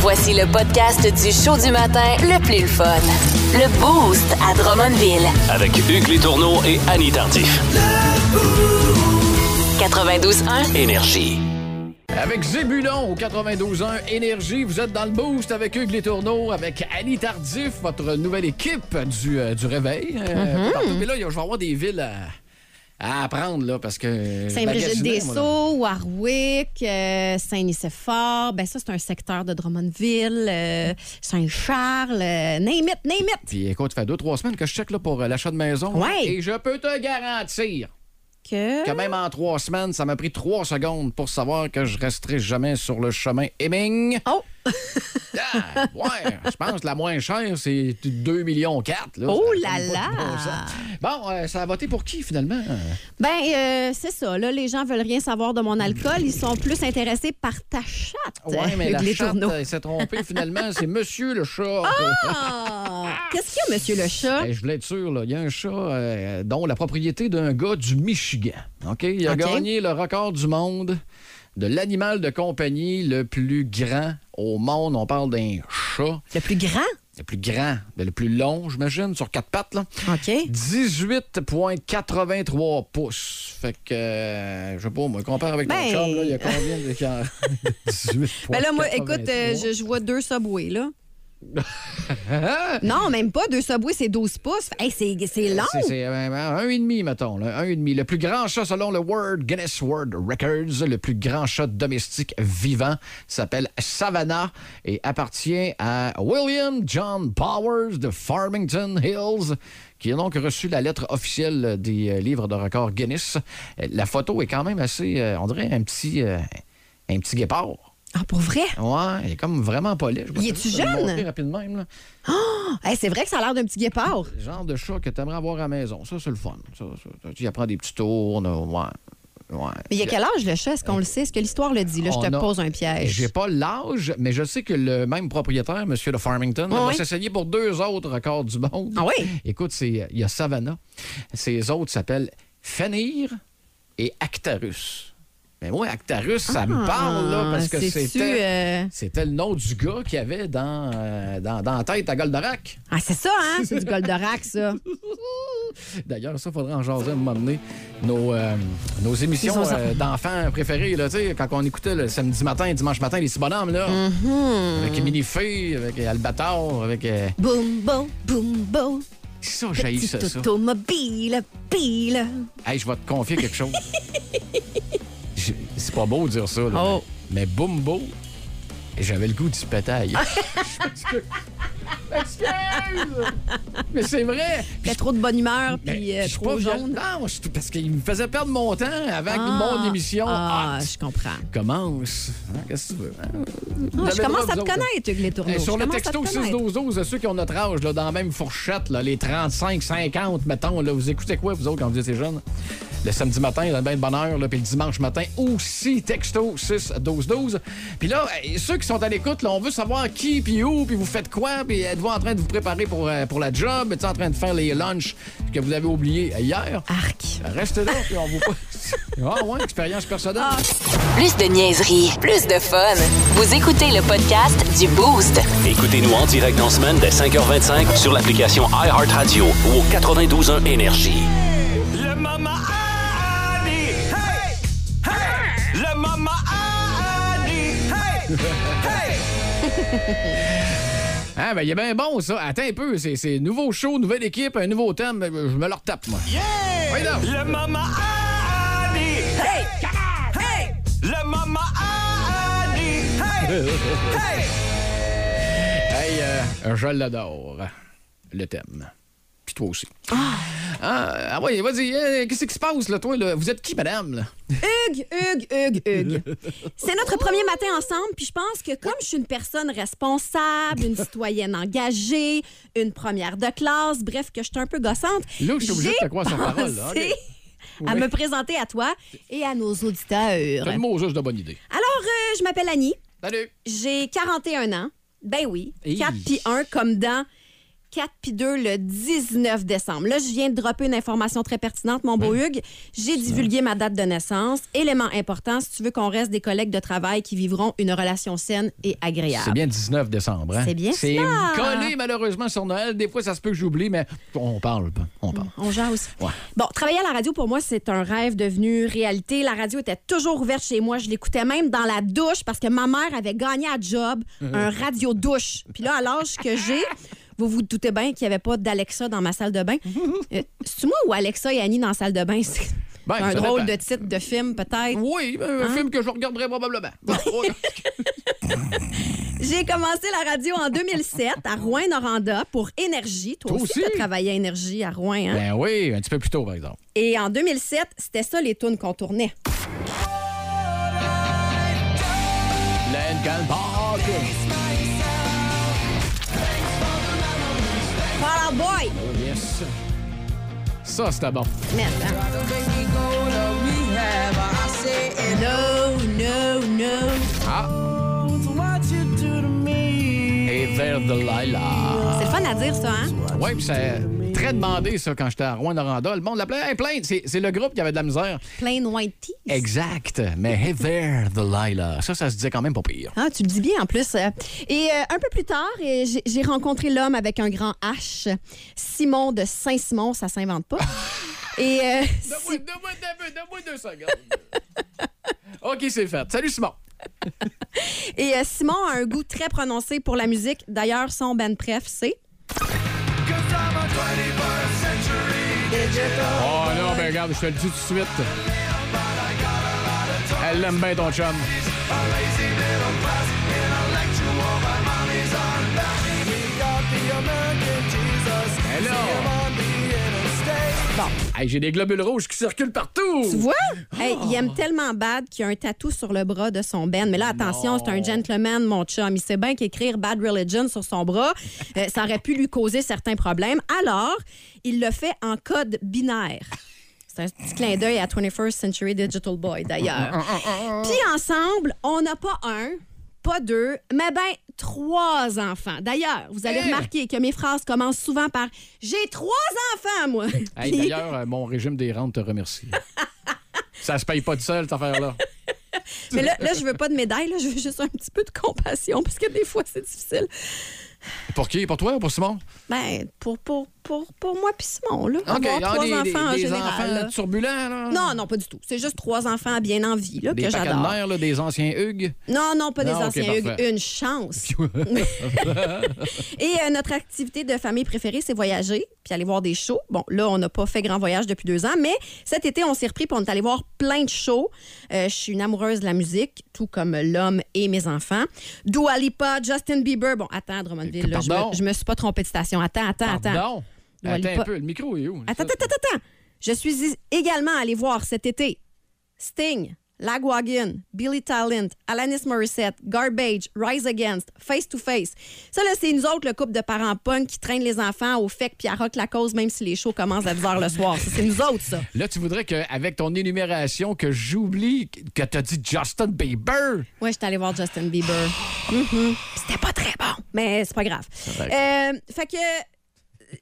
Voici le podcast du show du matin le plus le fun. Le Boost à Drummondville. Avec Hugues Létourneau et Annie Tardif. 92.1. Énergie. Avec Zébulon au 92.1 Énergie, vous êtes dans le boost avec Hugues Létourneaux, avec Annie Tardif, votre nouvelle équipe du, euh, du réveil. euh, partout. Mais là, il y a- je vais avoir des villes à, à apprendre, là, parce que... là. Saint-Brigitte-des-Sceaux, Warwick, euh, Saint-Nicéphore. Ben ça, c'est un secteur de Drummondville. euh, Saint-Charles. euh, name it, name it. Puis écoute, ça fait deux, trois semaines que je check là, pour euh, l'achat de maison. Ouais. Et je peux te garantir Que... que même en trois semaines, ça m'a pris trois secondes pour savoir que je resterai jamais sur le chemin Hemming. Oh! Ah, ouais, je pense que la moins chère, c'est 2 millions 4. Là. Oh là là! bon euh, ça a voté pour qui, finalement? Ben, euh, c'est ça. Là, les gens veulent rien savoir de mon alcool. Ils sont plus intéressés par ta chatte. Ouais, mais la chatte s'est trompée, finalement. C'est Monsieur le chat. Ah! Qu'est-ce qu'il y a, monsieur le chat? Ben, je voulais être sûr, là. il y a un chat euh, dont la propriété d'un gars du Michigan. OK? Il a gagné le record du monde de l'animal de compagnie le plus grand au monde. On parle d'un chat. Le plus grand? Le plus grand, ben, le plus long, j'imagine, sur quatre pattes. Là. OK. 18,83 pouces. Fait que, euh, je sais pas, moi, compare avec ton Ben- chum, là, il y a combien de... 18,83. Ben là, moi, écoute, euh, je, je vois deux subways, là. non, même pas. Deux subways, c'est 12 pouces. Hey, c'est long. C'est- euh, un et demi, mettons. Là, un et demi. Le plus grand chat selon le World Guinness World Records, le plus grand chat domestique vivant, s'appelle Savannah et appartient à William John Powers de Farmington Hills, qui a donc reçu la lettre officielle des euh, livres de records Guinness. Euh, La photo est quand même assez, on dirait un petit, un petit guépard. Ah, pour vrai? Ouais, il est comme vraiment poli. Il est-tu jeune? montrer rapidement, même, là. Hey, c'est vrai que ça a l'air d'un petit guépard. Le genre de chat que tu aimerais avoir à la maison. Ça, c'est le fun. Ça, ça, tu apprends des petits tours. ouais. ouais. Mais il y a quel âge le chat? Est-ce qu'on le sait? Est-ce que l'histoire le dit? Là, je te a- pose un piège. J'ai pas l'âge, mais je sais que le même propriétaire, M. de Farmington, va oui? s'essayer pour deux autres records du monde. Ah oui? Écoute, il y a Savannah. Ces autres s'appellent Fenrir et Actarus. Mais moi, Actarus, ça me parle, là, parce que Ah, c'était... euh, C'était le nom du gars qu'il y avait dans, euh, dans, dans la tête à Goldorak. Ah, c'est ça, hein? C'est du Goldorak, ça. D'ailleurs, ça, faudrait en jaser à un moment donné. Nos, euh, nos émissions euh, d'enfants préférées, là, tu sais, quand on écoutait le samedi matin et dimanche matin, les petits bonhommes, là. Mm-hmm. Avec Émilie Fay, avec Albator, avec. euh, Boom, boom, boom, boom. Ça, j'ai ça. automobile, pile. Hey, je vais te confier quelque chose. C'est pas beau de dire ça, là. Oh. Mais Bumbo, j'avais le goût du pétail. Mais c'est vrai! A trop de bonne humeur, puis euh, je suis trop pas jaune. Non, je- parce qu'il me faisait perdre mon temps que Ah, mon émission Ah, hot je comprends. commence. Hein, Qu'est-ce que tu veux? hein? Vous Ah, avez je le commence à te autres. connaître, Hugues Les Tourneaux. Sur Je le commence à texto te connaître. 6-12-12, ceux qui ont notre âge, là, dans la même fourchette, là, les 35-50, mettons, là, vous écoutez quoi, vous autres, quand vous étiez jeunes? Le samedi matin, dans le bain de bonne heure, là, puis le dimanche matin aussi, texto 6-12-12. Puis là, ceux qui sont à l'écoute, là, on veut savoir qui, puis où, puis vous faites quoi, puis êtes-vous en train de vous préparer pour, euh, pour la job? Êtes-vous en train de faire les lunchs que vous avez oubliés hier? Arc. Restez là, puis on vous... ah ouais, expérience personnelle. Plus de niaiserie, plus de fun. Vous écoutez le podcast du Boost. Écoutez-nous en direct en semaine dès 5h25 sur l'application iHeartRadio ou au 92.1 Énergie. Le Mama Annie! Hey! Hey! Le Mama Annie! Hey! Hey! Ah, ben, il est bien bon, ça. Attends un peu, c'est nouveau show, nouvelle équipe, un nouveau thème. Ben, Je me le retape, moi. Yeah! Oui, donc. Le Mama Annie! Hey! Hey! Le Mama Annie! Hey! Hey! Hey, euh, je l'adore, le thème. Puis toi aussi. Ah, ah oui, vas-y, euh, qu'est-ce qui se passe, là, toi? Là? Vous êtes qui, madame? Là? Hugues, Hugues, Hugues, Hugues. C'est notre premier matin ensemble, puis je pense que comme je suis une personne responsable, une citoyenne engagée, une première de classe, bref, que je suis un peu gossante. Là, je suis obligé de te croire sur parole, là. À me présenter à toi et à nos auditeurs. Le mot juste de bonne idée. Alors, euh, je m'appelle Annie. Salut. J'ai 41 ans. Ben oui. Hey. 4 puis 1 comme dans 4 puis 2 le 19 décembre. Là, je viens de dropper une information très pertinente, mon beau Hugues. J'ai divulgué ma date de naissance. Élément important, si tu veux qu'on reste des collègues de travail qui vivront une relation saine et agréable. C'est bien 19 décembre, hein? C'est bien C'est collé, malheureusement, sur Noël. Des fois, ça se peut que j'oublie, mais on parle. On parle. On jase. Ouais. Bon, travailler à la radio, pour moi, c'est un rêve devenu réalité. La radio était toujours ouverte chez moi. Je l'écoutais même dans la douche parce que ma mère avait gagné à job Uh-huh. un radio-douche. Puis là, à l'âge que j'ai, vous vous doutez bien qu'il n'y avait pas d'Alexa dans ma salle de bain. Euh, C'est-tu moi ou Alexa et Annie dans la salle de bain? C'est Ben, un ça drôle dépend. de titre de film, peut-être. Oui, un Hein? film que je regarderai probablement. Bon, J'ai commencé la radio en 2007 à Rouen-Noranda pour Énergie. Toi, Toi aussi, aussi? tu travaillé à Énergie à Rouen. Hein? ben oui, un petit peu plus tôt, par exemple. Et en 2007, c'était ça les tunes qu'on tournait. Lincoln Park. Fall Out Boy! Yes. Ça, c'était bon. Mais, hein. No, no, no. Ah. Et vers Delilah. C'est le fun à dire, ça, hein? Oui, puis c'est très demandé, ça, quand j'étais à Rouen-Noranda. Le monde l'appelait hey, Plainte. C'est c'est le groupe qui avait de la misère. Plain White Tees. Exact. Mais Hey there, Delilah. Ça, ça se disait quand même pas pire. Ah, tu le dis bien en plus. Euh, Et euh, un peu plus tard, et j'ai- rencontré l'homme avec un grand H, Simon de Saint-Simon, ça s'invente pas. Et euh, Donne-moi donne-moi- donne-moi- donne-moi deux secondes. OK, c'est fait. Salut, Simon. Et euh, Simon a un goût très prononcé pour la musique. D'ailleurs, son band préf, c'est. Oh non, ben regarde, je te le dis tout de suite. Elle l'aime bien, ton chum. Elle Hey, j'ai des globules rouges qui circulent partout. Tu vois? Hey, il aime tellement bad qu'il a un tatou sur le bras de son band. Mais là, attention, c'est un gentleman, mon chum. Il sait bien qu'écrire Bad Religion sur son bras, euh, ça aurait pu lui causer certains problèmes. Alors, il le fait en code binaire. C'est un petit clin d'œil à 21st Century Digital Boy, d'ailleurs. Puis ensemble, on n'a pas un, pas deux, mais ben trois enfants. D'ailleurs, vous allez remarquer que mes phrases commencent souvent par « J'ai trois enfants, moi! Hey, D'ailleurs, euh, mon régime des rentes te remercie. Ça se paye pas de seul, cette affaire-là. Mais là, là, je veux pas de médaille, là, je veux juste un petit peu de compassion parce que des fois, c'est difficile. Pour qui? Pour toi ou pour Simon? Ben, pour, pour, pour, pour moi puis Simon, là. Avoir ah, trois des, enfants des- en des général. enfants là. turbulents, là? Non, non, pas du tout. C'est juste trois enfants bien en vie, là, Des que j'adore. là, des anciens Hugues? Non, non, pas des Non, anciens Hugues. Une chance. Et euh, notre activité de famille préférée, c'est voyager puis aller voir des shows. Bon, là, on n'a pas fait grand voyage depuis deux ans, mais cet été, on s'est repris pour on est allé voir plein de shows. Euh, je suis une amoureuse de la musique, tout comme l'homme et mes enfants. Dua Lipa, Justin Bieber. Bon, attends, Drummondville, là, je, me, je me suis pas trompée de station. Attends, attends, attends. Pardon? Dua Attends un peu, le micro est où? Attends, attends, attends, attends. Je suis également allée voir cet été Sting, Lagwagon, Billy Talent, Alanis Morissette, Garbage, Rise Against, Face to Face. Ça, là, c'est nous autres, le couple de parents punk qui traînent les enfants au FEC puis à Rock la cause, même si les shows commencent à 10 h le soir. C'est nous autres, ça. Là, tu voudrais qu'avec ton énumération, que j'oublie que t'as dit Justin Bieber? Ouais, j'étais allée voir Justin Bieber. Mhm. C'était pas très bon, mais c'est pas grave. Euh, fait que.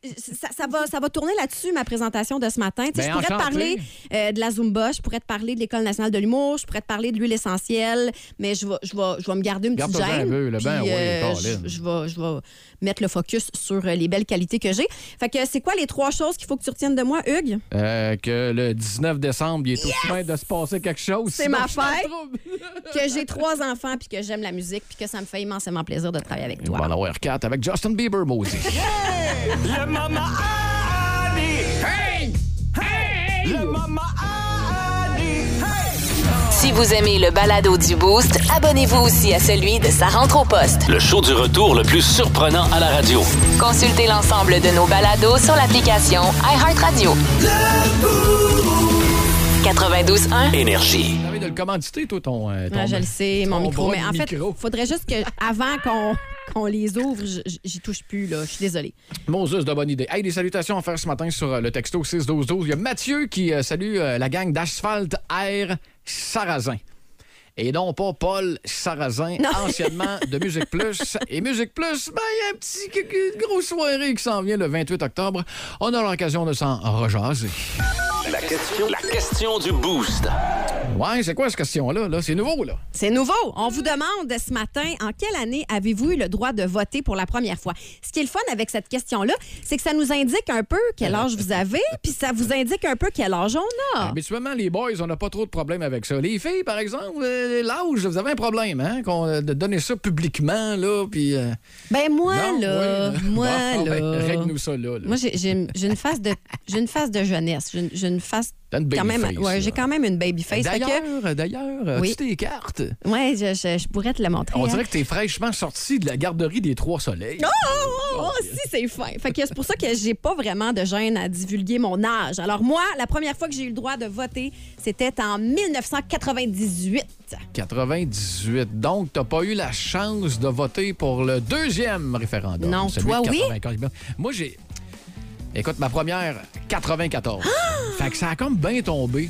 Euh, Ça, ça va, ça va tourner là-dessus, ma présentation de ce matin. Tu sais, Ben, je pourrais te parler euh, de la Zumba, je pourrais te parler de l'École nationale de l'humour, je pourrais te parler de l'huile essentielle, mais je vais, je vais, je vais me garder une petite Garde-toi gêne. un peu, là, ben puis, oui, Colin. je, je vais, je vais mettre le focus sur euh, les belles qualités que j'ai. Fait que c'est quoi les trois choses qu'il faut que tu retiennes de moi, Hugues? Euh, que le 19 décembre, il est au point de se passer quelque chose. C'est ma le fête. que j'ai trois enfants, puis que j'aime la musique, puis que ça me fait immensément plaisir de travailler avec On toi. va en avoir quatre avec Justin Bieber, Mosey. Le Mama. Hey! Hey! Le Mama. Hey! Si Si vous aimez le balado du Boost, abonnez-vous aussi à celui de sa rentre au poste. Le show du retour le plus surprenant à la radio. Consultez l'ensemble de nos balados sur l'application iHeartRadio. 92.1. Énergie. T'avais de le commanditer, toi, ton. euh, ton- Ouais, je le sais, mon ton micro. bras Mais de en fait, micro. faudrait juste que avant qu'on qu'on les ouvre, j'y touche plus. là. Je suis désolée. Moses de bonne idée. Hey, des salutations à faire ce matin sur euh, le texto 61212. Il y a Mathieu qui euh, salue euh, la gang d'Asphalte Air Sarrazin. Et non pas Paul Sarrazin, anciennement de Musique Plus. Et Musique Plus, ben, il y a un petit une grosse soirée qui s'en vient le 28 octobre. On a l'occasion de s'en rejaser. La question, la question du boost. Ouais, c'est quoi cette question-là? Là? C'est nouveau, là. C'est nouveau. On vous demande ce matin, en quelle année avez-vous eu le droit de voter pour la première fois? Ce qui est le fun avec cette question-là, c'est que ça nous indique un peu quel âge vous avez, puis ça vous indique un peu quel âge on a. Habituellement, les boys, on n'a pas trop de problèmes avec ça. Les filles, par exemple, euh, l'âge, vous avez un problème, hein? Qu'on, euh, de donner ça publiquement, là, puis... euh, Ben moi, non, là, moi, Bon, ben, là... règle-nous ça, là. là. Moi, j'ai- une, face de j'ai une face de jeunesse. J'ai une, j'ai une face T'as une quand même. baby face, Ouais, là. j'ai quand même une baby face. Fait que- D'ailleurs, d'ailleurs, Oui. as-tu tes cartes? ouais, je, je- je pourrais te le montrer. On hein. dirait que t'es fraîchement sorti de la garderie des Trois Soleils. Oh, oh, oh, si, c'est fin. Fait que c'est pour ça que j'ai pas vraiment de gêne à divulguer mon âge. Alors moi, la première fois que j'ai eu le droit de voter, c'était en 1998. 98. Donc, t'as pas eu la chance de voter pour le deuxième référendum. Non, celui toi, de oui? 95. Moi, j'ai... Écoute, ma première, 94. Ah! fait que ça a comme bien tombé.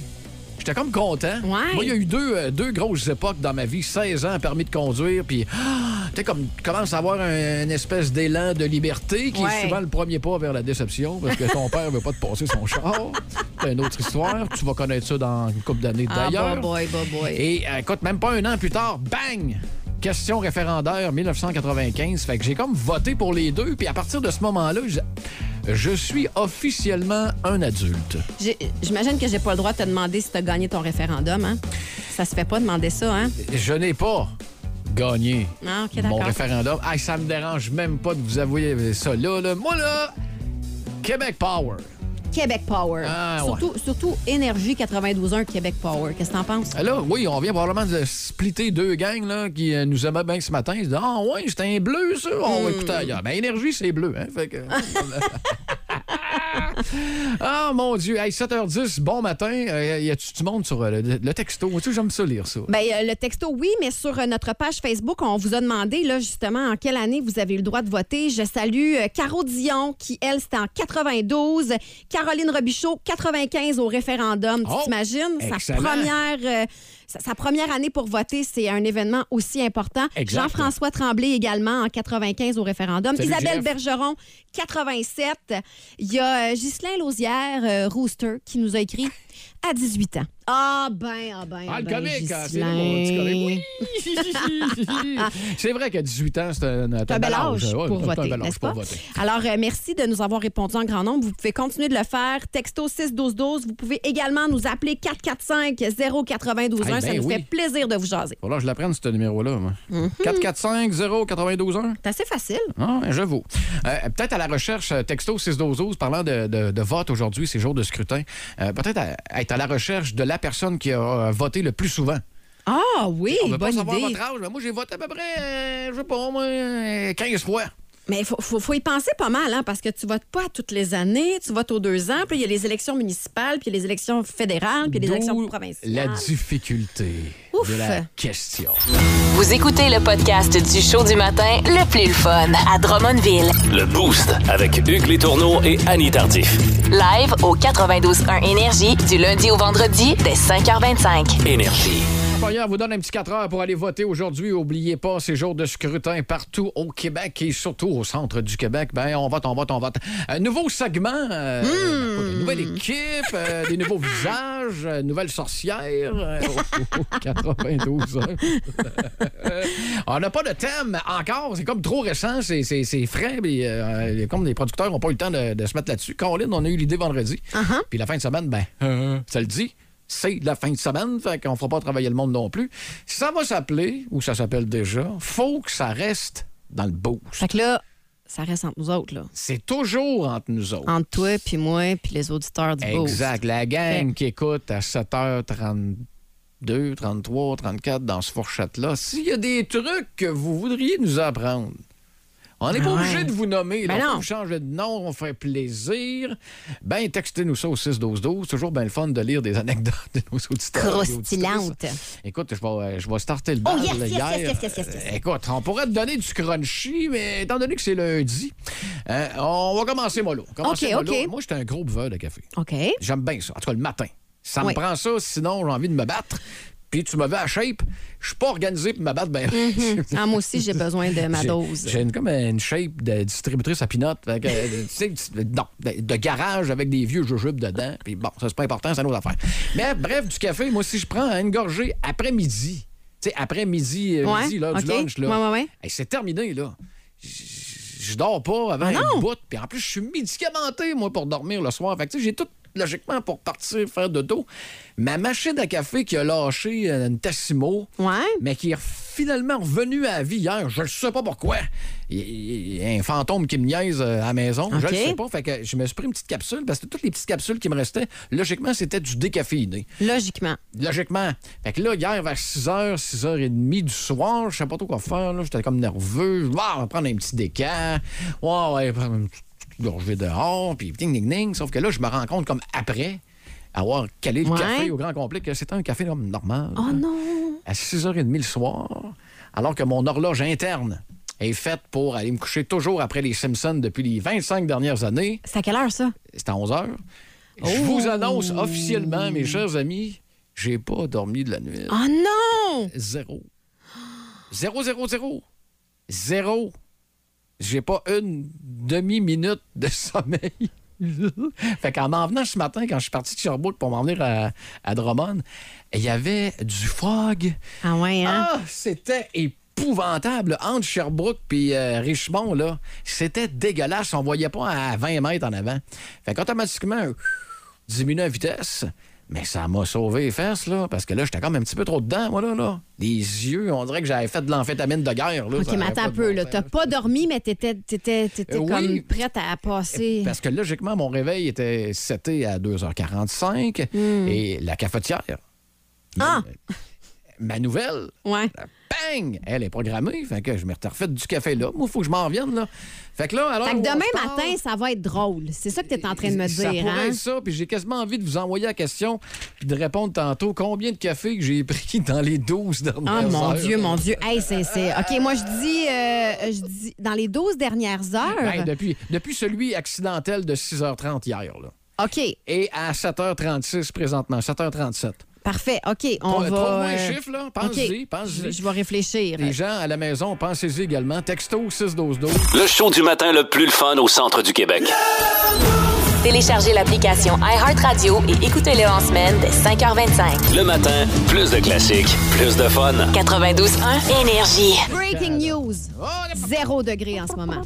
J'étais comme content. Ouais. Moi, il y a eu deux, euh, deux grosses époques dans ma vie. 16 ans, permis de conduire, puis ah, tu sais, comme tu commences à avoir un, une espèce d'élan de liberté qui Ouais. est souvent le premier pas vers la déception parce que ton père veut pas te passer son char. C'est une autre histoire. Tu vas connaître ça dans une couple d'années Ah, d'ailleurs. boy, boy. Et euh, écoute, même pas un an plus tard, bang! Question référendaire 1995. Fait que j'ai comme voté pour les deux. Puis à partir de ce moment-là, je, je suis officiellement un adulte. J'imagine que j'ai pas le droit de te demander si tu as gagné ton référendum. Hein? Ça se fait pas demander ça, hein? Je n'ai pas gagné Ah, mon référendum. Hey, ça me dérange même pas de vous avouer ça là. là. Moi, là, Québec Power. Québec Power. Ah, surtout, surtout Énergie 92.1 Québec Power. Qu'est-ce que t'en penses? Ah, Là, oui, on vient probablement de splitter deux gangs là, qui euh, nous aimaient bien ce matin. Ils se disent Ah, ouais, c'était un bleu, ça. On Hmm. va écouter ailleurs. Ben, énergie, c'est bleu. Hein? Fait que... ah, mon Dieu. Hey, 7h10, bon matin. Euh, y a-tu du monde sur euh, le, le texto? Tu j'aime ça lire ça. Ben, euh, le texto, oui, mais sur euh, notre page Facebook, on vous a demandé, là, justement, en quelle année vous avez eu le droit de voter. Je salue Caro Dion, qui, elle, c'était en 92. Caroline Robichaud, 95 au référendum. Tu Oh, t'imagines? Sa première, sa, sa première année pour voter, c'est un événement aussi important. Jean-François Tremblay également en 95 au référendum. Salut, Isabelle Jeff. Bergeron, 87. Il y a euh, Ghislain Lausière, euh, Rooster, qui nous a écrit à 18 ans. Ah ben, ah ben, Ah, le ben, comique, hein, c'est Ghislain. lui, mon petit comique. Oui. c'est vrai qu'à 18 ans, c'est un, bel âge pour voter, n'est-ce pas? Alors, euh, merci de nous avoir répondu en grand nombre. Vous pouvez continuer de le faire. Texto 61212. Vous pouvez également nous appeler 445 092 Eh Ça ben nous oui. fait plaisir de vous jaser. Voilà, je l'apprends, ce numéro-là. moi. Mhm. 445 092 1 C'est assez facile. Ah, j'avoue. Euh, peut-être à la recherche, euh, texto 612 parlant de, de- de vote aujourd'hui, ces jours de scrutin, euh, peut-être être à la recherche de la personne qui a euh, voté le plus souvent. Ah oui, On veut pas bonne savoir idée. votre âge. mais Moi, j'ai voté à peu près, euh, je sais pas, moi, euh, 15 fois. Mais il faut, faut, faut y penser pas mal, hein, parce que tu votes pas toutes les années, tu votes aux deux ans, puis il y a les élections municipales, puis il y a les élections fédérales, puis il y a les élections provinciales. La difficulté Ouf. de la question. Vous écoutez le podcast du show du matin le plus le fun à Drummondville. Le Boost avec Hugues Létourneau et Annie Tardif. Live au 92.1 Énergie du lundi au vendredi dès 5h25. Énergie. Employeur vous donne un petit 4 heures pour aller voter aujourd'hui. Oubliez pas, ces jours de scrutin partout au Québec et surtout au centre du Québec. Ben, on vote, on vote, on vote. Un nouveau segment, euh, écoute, une nouvelle équipe, euh, des nouveaux visages, euh, nouvelle sorcière. euh, au- au 92 heures. on n'a pas de thème encore. C'est comme trop récent, c'est c'est- c'est frais. puis, euh, comme les producteurs n'ont pas eu le temps de, de se mettre là-dessus. Colin, on a eu l'idée vendredi. Puis la fin de semaine, ben, euh, ça le dit. C'est la fin de semaine, fait qu'on fera pas travailler le monde non plus. Ça va s'appeler, ou ça s'appelle déjà, faut que ça reste dans le boost. Fait que là, ça reste entre nous autres, là. C'est toujours entre nous autres. Entre toi, puis moi, puis les auditeurs du Boost. Exact. La gang qui écoute à 7h33, 32, 33, 34 dans ce fourchette-là. S'il y a des trucs que vous voudriez nous apprendre, on n'est pas Ouais. obligé de vous nommer. Ben là. non. On peut changer de nom, on fait plaisir. Ben, textez-nous ça au 6-12-12. Toujours bien le fun de lire des anecdotes de nos auditeurs. et auditrices. Croustillante. Écoute, je vais, je vais starter le Oh, bal là, yes, hier. yes, yes, Écoute, on pourrait te donner du crunchy, mais étant donné que c'est lundi, euh, on va commencer mollo. Commencer OK, mollo. OK. Moi, j'étais un gros buveur de café. OK. J'aime bien ça. En tout cas, le matin. Ça Oui. me prend ça, sinon j'ai envie de me battre. Puis tu me veux à shape. Je suis pas organisé pour me battre. Ben, Ah, moi aussi, j'ai besoin de ma dose. J'ai une, comme une shape de distributrice à pinot. Fait que, euh, tu sais, tu- non, de, garage avec des vieux jujubes dedans. Puis bon, ça, c'est pas important, c'est une autre affaire. Mais bref, du café, moi, si je prends une gorgée après-midi, tu sais, après-midi, euh, Ouais, midi, là, du lunch, là. Ouais, ouais, ouais. hey, c'est terminé, là. Je- dors pas avant Ah non? un bout. Puis en plus, je suis médicamenté, moi, pour dormir le soir. Fait que, tu sais, j'ai tout logiquement pour partir faire de dos. Ma machine à café qui a lâché euh, une Tassimo, Ouais. mais qui est finalement revenu à la vie hier. Je ne sais pas pourquoi. Il y a un fantôme qui me niaise euh, à la maison. Je ne sais pas. Fait que je me suis pris une petite capsule parce que toutes les petites capsules qui me restaient, logiquement, c'était du décaféiné. Logiquement. Logiquement. Fait que là, hier, vers 6h, 6h30 du soir, je sais pas trop quoi faire. là. J'étais comme nerveux. Je vais ah, prendre un petit déca. Ouais, ouais, prendre une petite gorgée dehors. Puis ding, ding, ding. Sauf que là, je me rends compte comme après avoir calé le Ouais. café au grand complet que c'était un café comme normal Oh non. à 6h30 le soir, alors que mon horloge interne est faite pour aller me coucher toujours après les Simpsons depuis les 25 dernières années. C'est à quelle heure, ça? C'est à 11h. Je vous annonce officiellement, mes chers amis, j'ai pas dormi de la nuit. Oh non! Zéro. Zéro, zéro, zéro. Zéro. J'ai pas une demi-minute de sommeil. fait qu'en m'en venant ce matin, quand je suis parti de Sherbrooke pour m'en venir à, à Drummond, il y avait du fog. Ah ouais, hein? Ah, c'était épouvantable. Entre Sherbrooke puis euh, Richmond, là, c'était dégueulasse. On voyait pas à 20 mètres en avant. Fait qu'automatiquement, diminuer la vitesse. Mais ça m'a sauvé les fesses, là, parce que là, j'étais comme un petit peu trop dedans, moi, là. là. Les yeux, on dirait que j'avais fait de l'amphétamine de guerre, là. OK, mais attends un peu, bon T'as pas dormi, mais t'étais, t'étais, t'étais Euh, oui. comme prête à passer. Parce que logiquement, mon réveil était seté à 2h45 et la cafetière. Hmm. Ah! Ma nouvelle, Ouais. Bang! Elle est programmée. Fait que je m'ai refait du café là. Moi, il faut que je m'en revienne, là. Fait que là, alors. Fait que demain parle. matin, ça va être drôle. C'est ça que t'es en train de me Ça dire, pourrait hein? être ça, puis j'ai quasiment envie de vous envoyer la question puis de répondre tantôt combien de café que j'ai pris dans les 12 dernières Oh mon heures? Dieu, mon Dieu. Hey, c'est- OK, moi, je dis, euh, je dis dans les 12 dernières heures. Ben, depuis, depuis celui accidentel de 6h30 hier, là. OK, Et à 7h36 présentement, 7h37. Parfait. OK, on va. Trouve-moi un chiffre, là. Pense-y, OK. pense-y. Je, je vais réfléchir. Les gens à la maison, pensez-y également. Texto 61212. Le show du matin le plus le fun au centre du Québec. Téléchargez l'application iHeartRadio et écoutez-le en semaine dès 5h25. Le matin, plus de classiques, plus de fun. 92.1 Énergie. Breaking news. Oh, Zéro degré en ce moment.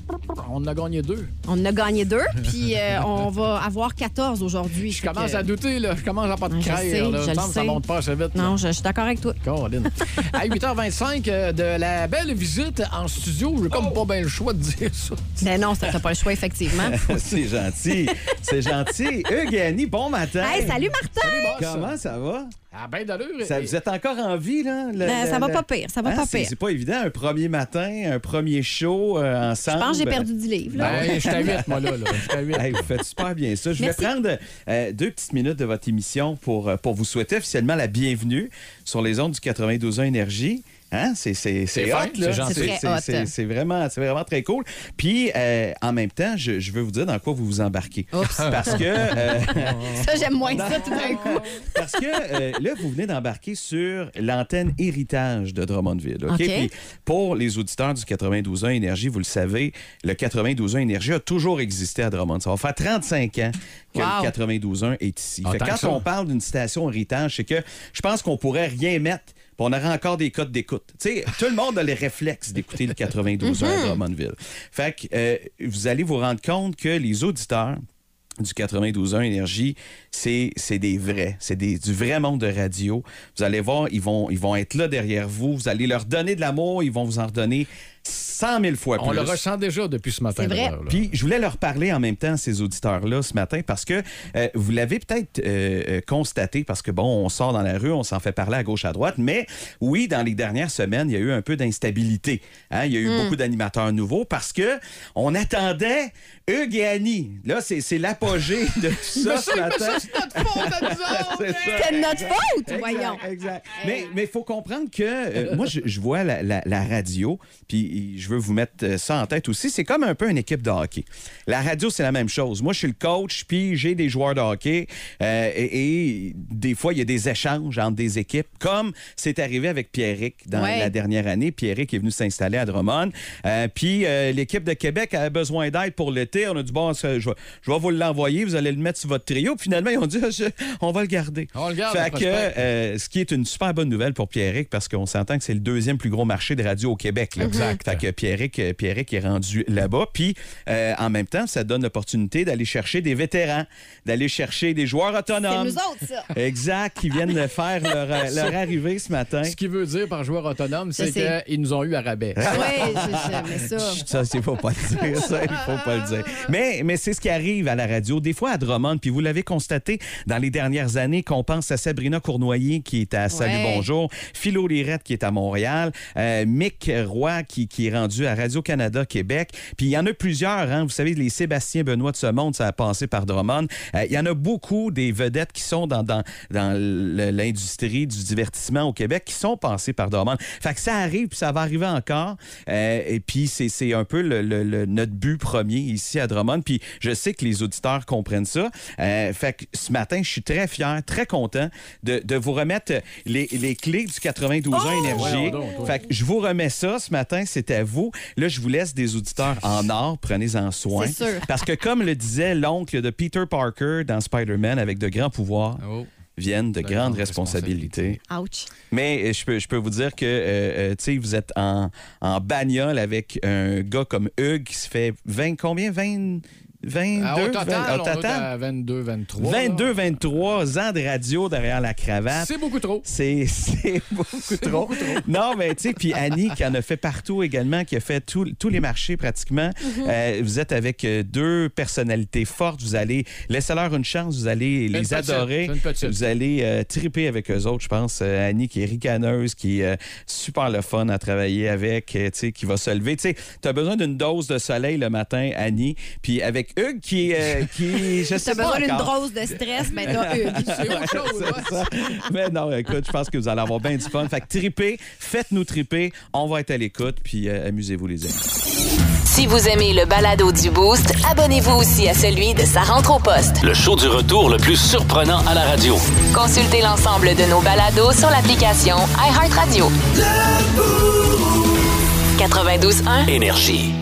On en a gagné deux. On en a gagné deux, puis euh, on va avoir 14 aujourd'hui. Je commence à douter, là. Je commence à pas de Ouais, sais, là. je le que ça sais. monte pas assez vite. Non, je, je suis d'accord avec toi. Caroline. à 8h25 euh, de la belle visite en studio, j'ai comme pas bien le choix de dire ça. Mais non, ça, t'as pas le choix, effectivement. C'est gentil. C'est gentil. Hugues et Annie, bon matin. hey, salut Martin! Comment ça va? Ah, ben d'allure. Ça, vous êtes encore en vie, là? Le- Ben, le- ça va le- pas pire, ça va Hein, pas pire. C'est pas évident, un premier matin, un premier show euh, Je ensemble. pense que j'ai perdu 10 livres. Là. Ben, je suis à 8, moi, là. là. Je suis à 8. Hey, vous faites super bien ça. Je Merci. vais prendre euh, deux petites minutes de votre émission pour, euh, pour vous souhaiter officiellement la bienvenue sur les ondes du 92 ans Énergie. Hein? C'est, hot, là. C'est vraiment, c'est vraiment très cool. Puis, euh, en même temps, je, je veux vous dire dans quoi vous vous embarquez. Parce que... euh, Ça, j'aime moins ça tout d'un coup. Parce que euh, là, vous venez d'embarquer sur l'antenne héritage de Drummondville. OK? OK. Puis pour les auditeurs du 92 ans Énergie, vous le savez, le 92 ans Énergie a toujours existé à Drummond. Ça va faire 35 ans que Wow. le 92 ans est ici. Ah, Fait que tant quand on parle d'une station héritage, c'est que je pense qu'on pourrait rien mettre. On aurait encore des codes d'écoute. Tu sais, tout le monde a les réflexes d'écouter le 92 ans à Drummondville. Fait que euh, vous allez vous rendre compte que les auditeurs du 92 ans Énergie, c'est des vrais. C'est des- du vrai monde de radio. Vous allez voir, ils vont, ils vont être là derrière vous. Vous allez leur donner de l'amour, ils vont vous en redonner 100 000 fois plus. On le ressent déjà depuis ce matin. C'est vrai. Puis je voulais leur parler en même temps, ces auditeurs-là, ce matin, parce que euh, vous l'avez peut-être euh, euh, constaté, parce que bon, on sort dans la rue, on s'en fait parler à gauche, à droite, mais oui, dans les dernières semaines, il y a eu un peu d'instabilité. hein. Il y a eu beaucoup d'animateurs nouveaux parce que on attendait Hugues et Annie. Là, c'est c'est l'apogée de tout ça ce matin. C'est ça. C'est de notre faute, Exact, voyons. Exact. Mais il faut comprendre que euh, moi, je, je vois la, la- la radio, puis je veux vous mettre euh, ça en tête aussi. C'est comme un peu une équipe de hockey. La radio, c'est la même chose. Moi, je suis le coach, puis j'ai des joueurs de hockey. euh, et, et des fois, il y a des échanges entre des équipes, comme c'est arrivé avec Pierrick dans Ouais. la dernière année. Pierrick est venu s'installer à Drummond. Euh, puis euh, l'équipe de Québec avait besoin d'aide pour l'été. On a dit, bon, ça, je, vais- je vais vous l'envoyer, vous allez le mettre sur votre trio. Puis finalement, ils ont dit, Ah, je- on va le garder. On le garde, Fait que, euh, ce qui est une super bonne nouvelle pour Pierrick parce qu'on s'entend que c'est le deuxième plus gros marché de radio au Québec. là. Exact. Fait que Pierrick, euh, Pierrick est rendu là-bas. Puis euh, en même temps, ça donne l'opportunité d'aller chercher des vétérans, d'aller chercher des joueurs C'est autonomes. nous autres, ça. Exact, qui viennent de faire leur, leur arrivée ce matin. Ce qui veut dire par joueur autonome, c'est qu'ils nous ont eu à rabais. Oui, mais ça. Ça, il faut pas le dire. Ça, il faut pas le dire. Mais, mais c'est ce qui arrive à la radio. Des fois, à Drummond, puis vous l'avez constaté dans les dernières années, qu'on pense à Sabrina Cournoyer, qui est à Salut Ouais. Bonjour, Philo Lirette, qui est à Montréal, euh, Mick Roy, qui, qui est rendu à Radio-Canada Québec. Puis il y en a plusieurs. Hein. Vous savez, les Sébastien Benoît de ce monde, ça a passé par Drummond. Euh, Il y en a beaucoup des vedettes qui sont dans, dans, dans l'industrie du divertissement au Québec qui sont passés par Drummond. Fait que ça arrive, puis ça va arriver encore. Euh, et puis, c'est c'est un peu le, le- le- notre but premier ici à Drummond. Puis, je sais que les auditeurs comprennent ça. Euh, fait que ce matin, je suis très fier, très content de, de vous remettre les, les clés du 92 ans Énergie. Donc, toi. Fait que je vous remets ça ce matin, c'est à vous. Là, je vous laisse des auditeurs en or, prenez-en soin. C'est sûr. Parce que comme le disait l'oncle de Peter Parker dans Spider-Man, avec de grands pouvoirs Oh. Viennent de, De grandes grandes responsabilités. Ouch. Mais euh, je peux, je peux vous dire que, euh, euh, tu sais, vous êtes en, en bagnole avec un gars comme Hugues qui se fait 20, combien? 20, 22? Ah, au total, 20, on doit être à 22, 23. 22, là. 23 ans de radio derrière la cravate. C'est beaucoup trop. C'est beaucoup trop. Non, mais tu sais, puis Annie qui en a fait partout également, qui a fait tout- tous les marchés pratiquement. Euh, vous êtes avec euh, deux personnalités fortes. Vous allez laissez-leur une chance. Vous allez les petite, adorer. Vous allez euh, triper avec eux autres, je pense. Euh, Annie qui est ricaneuse, qui est euh, super le fun à travailler avec, euh, tu sais, qui va se lever. Tu sais, tu as besoin d'une dose de soleil le matin, Annie. Puis avec Hugues qui, euh, qui je sais pas besoin d'une drose de stress, ben t'as Hugues. C'est autre chose. ouais. ça. Mais non, écoute, je pense que vous allez avoir bien du fun. Fait que tripez, faites-nous triper. On va être à l'écoute, puis euh, amusez-vous, les amis. Si vous aimez le balado du Boost, abonnez-vous aussi à celui de sa rentre au poste. Le show du retour le plus surprenant à la radio. Consultez l'ensemble de nos balados sur l'application iHeartRadio. 92.1 Énergie.